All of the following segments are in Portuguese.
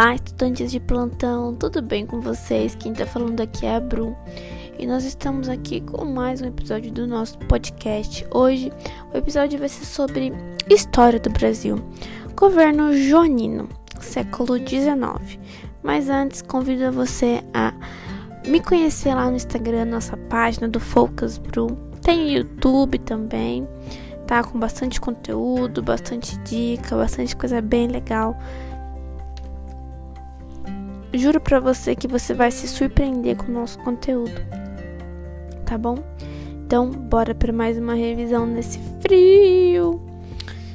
Olá, estudantes de plantão, tudo bem com vocês? Quem tá falando aqui é a Bru e nós estamos aqui com mais um episódio do nosso podcast. Hoje, o episódio vai ser sobre história do Brasil, governo joanino, século XIX. Mas antes, convido você a me conhecer lá no Instagram, nossa página do Focus Bru. Tem YouTube também, tá? Com bastante conteúdo, bastante dica, bastante coisa bem legal. Juro pra você que você vai se surpreender com o nosso conteúdo. Tá bom? Então, bora para mais uma revisão nesse frio.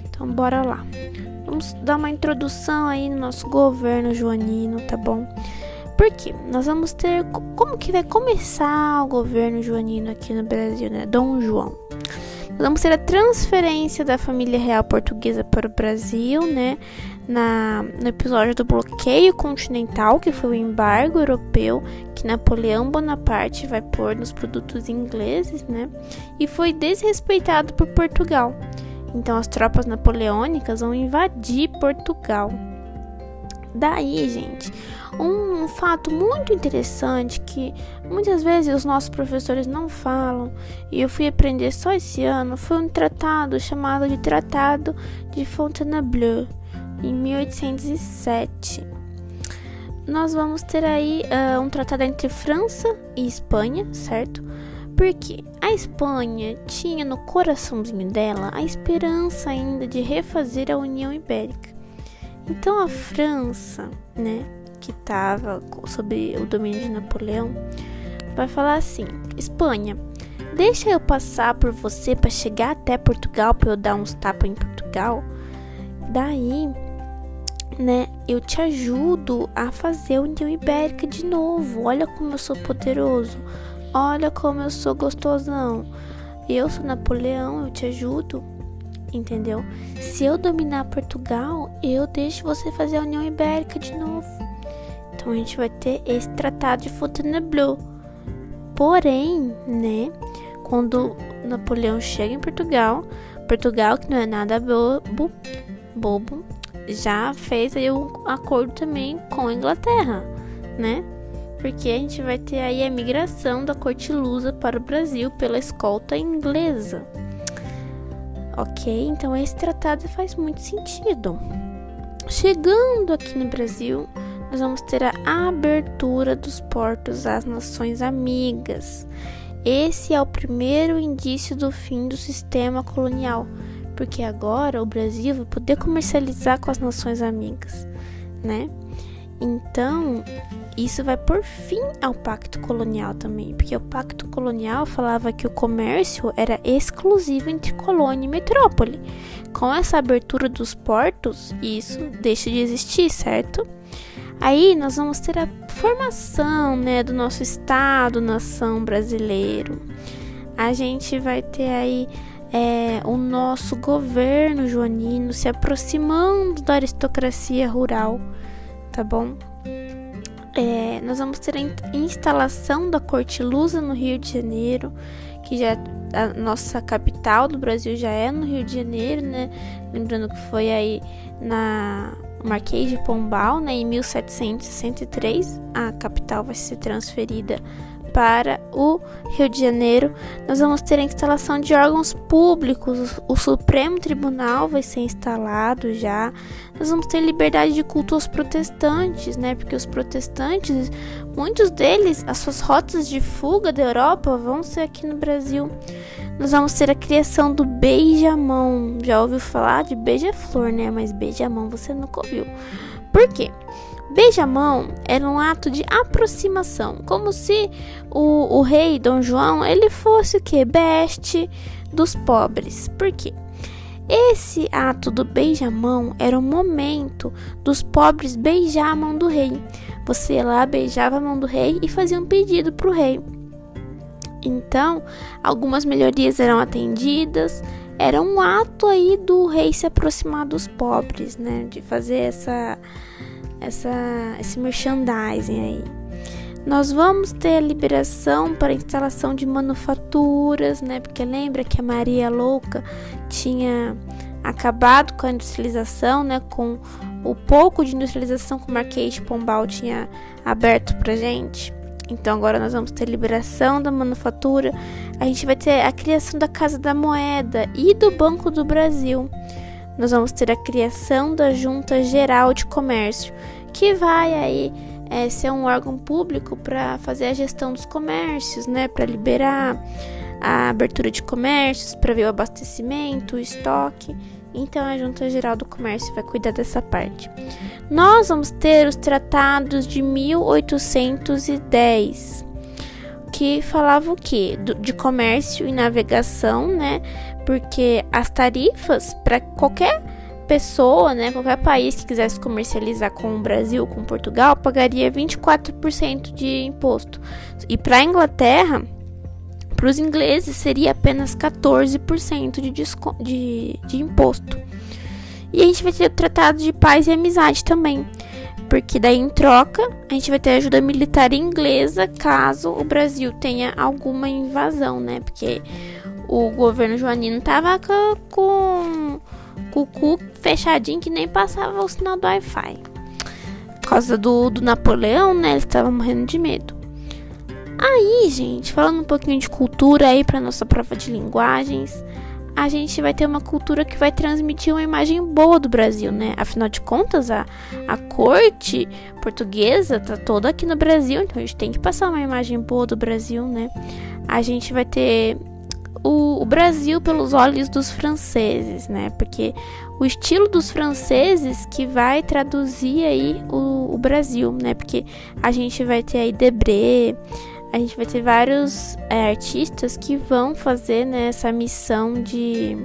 Então, bora lá. Vamos dar uma introdução aí no nosso governo joanino, tá bom? Porque nós vamos ter como que vai começar o governo joanino aqui no Brasil, né? Dom João. Vamos ter a transferência da família real portuguesa para o Brasil, né? na, no episódio do bloqueio continental, que foi o embargo europeu que Napoleão Bonaparte vai pôr nos produtos ingleses, né? E foi desrespeitado por Portugal. Então as tropas napoleônicas vão invadir Portugal. Daí, gente, um fato muito interessante que muitas vezes os nossos professores não falam e eu fui aprender só esse ano foi um tratado chamado de Tratado de Fontainebleau em 1807. Nós vamos ter aí uh, um tratado entre França e Espanha, certo? Porque a Espanha tinha no coraçãozinho dela a esperança ainda de refazer a União Ibérica. Então a França, né, que estava sob o domínio de Napoleão, vai falar assim: Espanha, deixa eu passar por você para chegar até Portugal para eu dar uns tapas em Portugal. Daí né? Eu te ajudo a fazer a União Ibérica de novo. Olha como eu sou poderoso. Olha como eu sou gostosão. Eu sou Napoleão, eu te ajudo. Entendeu? Se eu dominar Portugal, eu deixo você fazer a União Ibérica de novo. Então a gente vai ter esse tratado de Fontainebleau. Porém, né, quando Napoleão chega em Portugal, Portugal que não é nada bobo, bobo já fez aí um acordo também com a Inglaterra, né? Porque a gente vai ter aí a migração da corte lusa para o Brasil pela escolta inglesa. Ok, então esse tratado faz muito sentido. Chegando aqui no Brasil, nós vamos ter a abertura dos portos às nações amigas. Esse é o primeiro indício do fim do sistema colonial porque agora o Brasil vai poder comercializar com as nações amigas, né? Então, isso vai por fim ao pacto colonial também, porque o pacto colonial falava que o comércio era exclusivo entre colônia e metrópole. Com essa abertura dos portos, isso deixa de existir, certo? Aí nós vamos ter a formação, né, do nosso estado, nação brasileiro. A gente vai ter aí é, o nosso governo joanino se aproximando da aristocracia rural, tá bom? É, nós vamos ter a instalação da Corte Lusa no Rio de Janeiro, que já a nossa capital do Brasil já é no Rio de Janeiro, né? Lembrando que foi aí na Marquês de Pombal, né? Em 1763, a capital vai ser transferida para o Rio de Janeiro, nós vamos ter a instalação de órgãos públicos. O Supremo Tribunal vai ser instalado já. Nós vamos ter liberdade de culto aos protestantes, né? Porque os protestantes, muitos deles, as suas rotas de fuga da Europa vão ser aqui no Brasil. Nós vamos ter a criação do beijamão. Já ouviu falar de beija-flor, né? Mas beijamão você nunca ouviu. Por quê? Beijamão era um ato de aproximação, como se o, o rei Dom João ele fosse o que beste dos pobres. Por quê? Esse ato do beijamão era o momento dos pobres beijar a mão do rei. Você lá, beijava a mão do rei e fazia um pedido para o rei. Então, algumas melhorias eram atendidas. Era um ato aí do rei se aproximar dos pobres, né? De fazer essa essa, esse merchandising aí. Nós vamos ter liberação para instalação de manufaturas, né? Porque lembra que a Maria Louca tinha acabado com a industrialização, né? Com o pouco de industrialização que o Marquês de Pombal tinha aberto pra gente. Então agora nós vamos ter liberação da manufatura, a gente vai ter a criação da Casa da Moeda e do Banco do Brasil. Nós vamos ter a criação da Junta Geral de Comércio, que vai aí é, ser um órgão público para fazer a gestão dos comércios, né, para liberar a abertura de comércios, para ver o abastecimento, o estoque. Então a Junta Geral do Comércio vai cuidar dessa parte. Nós vamos ter os tratados de 1810, que falava o quê? De comércio e navegação, né? Porque as tarifas para qualquer pessoa, né, qualquer país que quisesse comercializar com o Brasil, com Portugal, pagaria 24% de imposto. E para a Inglaterra, para os ingleses seria apenas 14% de, de, de imposto. E a gente vai ter o tratado de paz e amizade também. Porque daí em troca a gente vai ter ajuda militar inglesa caso o Brasil tenha alguma invasão, né? Porque o governo joanino tava com, com o cu fechadinho que nem passava o sinal do Wi-Fi. Por causa do, do Napoleão, né? Eles estavam morrendo de medo. Aí, gente, falando um pouquinho de cultura aí para nossa prova de linguagens, a gente vai ter uma cultura que vai transmitir uma imagem boa do Brasil, né? Afinal de contas, a, a corte portuguesa tá toda aqui no Brasil, então a gente tem que passar uma imagem boa do Brasil, né? A gente vai ter o, o Brasil pelos olhos dos franceses, né? Porque o estilo dos franceses que vai traduzir aí o, o Brasil, né? Porque a gente vai ter aí Debré, a gente vai ter vários é, artistas que vão fazer né, essa missão de,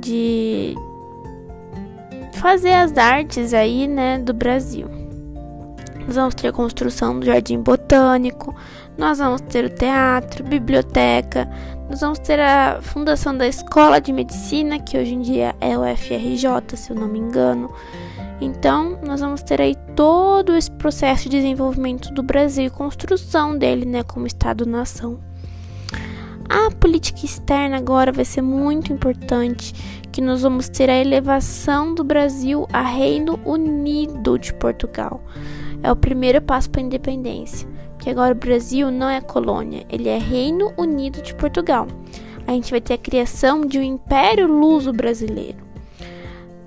de fazer as artes aí, né, do Brasil. Nós vamos ter a construção do Jardim Botânico, nós vamos ter o teatro, biblioteca, nós vamos ter a fundação da Escola de Medicina, que hoje em dia é o FRJ, se eu não me engano. Então, nós vamos ter aí todo esse processo de desenvolvimento do Brasil e construção dele, né, como Estado-nação. A política externa agora vai ser muito importante, que nós vamos ter a elevação do Brasil a Reino Unido de Portugal. É o primeiro passo para a independência, porque agora o Brasil não é colônia, ele é Reino Unido de Portugal. A gente vai ter a criação de um Império Luso Brasileiro.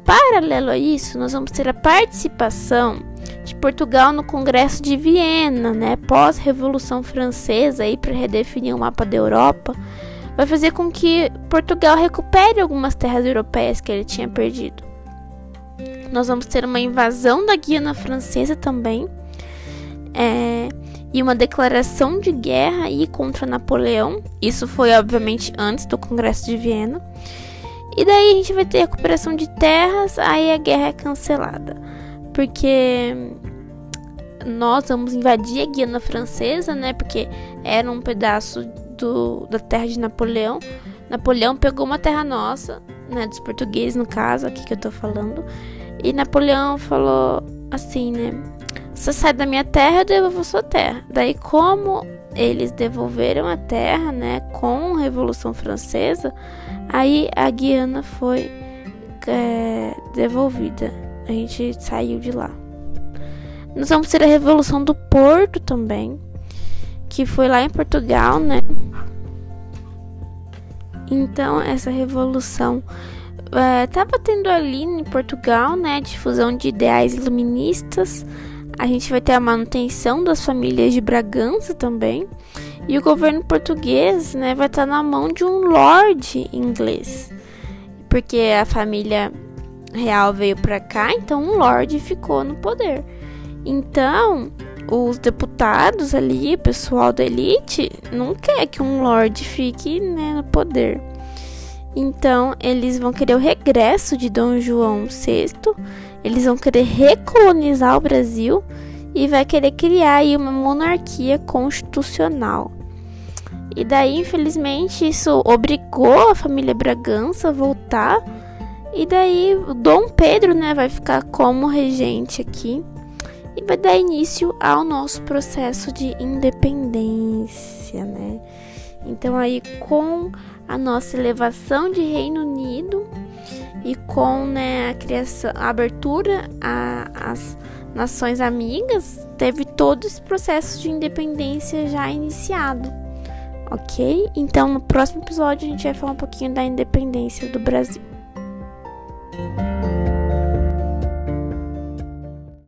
Paralelo a isso, nós vamos ter a participação de Portugal no Congresso de Viena, né, pós-Revolução Francesa, aí para redefinir o mapa da Europa, vai fazer com que Portugal recupere algumas terras europeias que ele tinha perdido. Nós vamos ter uma invasão da Guiana Francesa também, é, e uma declaração de guerra aí contra Napoleão. Isso foi obviamente antes do Congresso de Viena. E daí a gente vai ter recuperação de terras, aí a guerra é cancelada. Porque nós vamos invadir a Guiana Francesa, né? Porque era um pedaço do, da terra de Napoleão. Napoleão pegou uma terra nossa, né? Dos portugueses, no caso, aqui que eu tô falando. E Napoleão falou assim, né? Você sai da minha terra, eu devolvo sua terra. Daí, como eles devolveram a terra, né, com a Revolução Francesa, aí a Guiana foi é, devolvida. A gente saiu de lá. Nós vamos ter a Revolução do Porto também, que foi lá em Portugal, né? Então, essa revolução estava é, tendo ali em Portugal, né, difusão de ideais iluministas, a gente vai ter a manutenção das famílias de Bragança também. E o governo português né, vai estar na mão de um lord inglês. Porque a família real veio para cá, então um lord ficou no poder. Então, os deputados ali, o pessoal da elite, não quer que um lord fique né, no poder. Então, eles vão querer o regresso de Dom João VI eles vão querer recolonizar o Brasil e vai querer criar aí uma monarquia constitucional. E daí, infelizmente, isso obrigou a família Bragança a voltar. E daí, Dom Pedro, né, vai ficar como regente aqui e vai dar início ao nosso processo de independência, né? Então aí com a nossa elevação de Reino Unido e com né, a criação, a abertura às nações amigas, teve todo esse processo de independência já iniciado, ok? Então, no próximo episódio, a gente vai falar um pouquinho da independência do Brasil.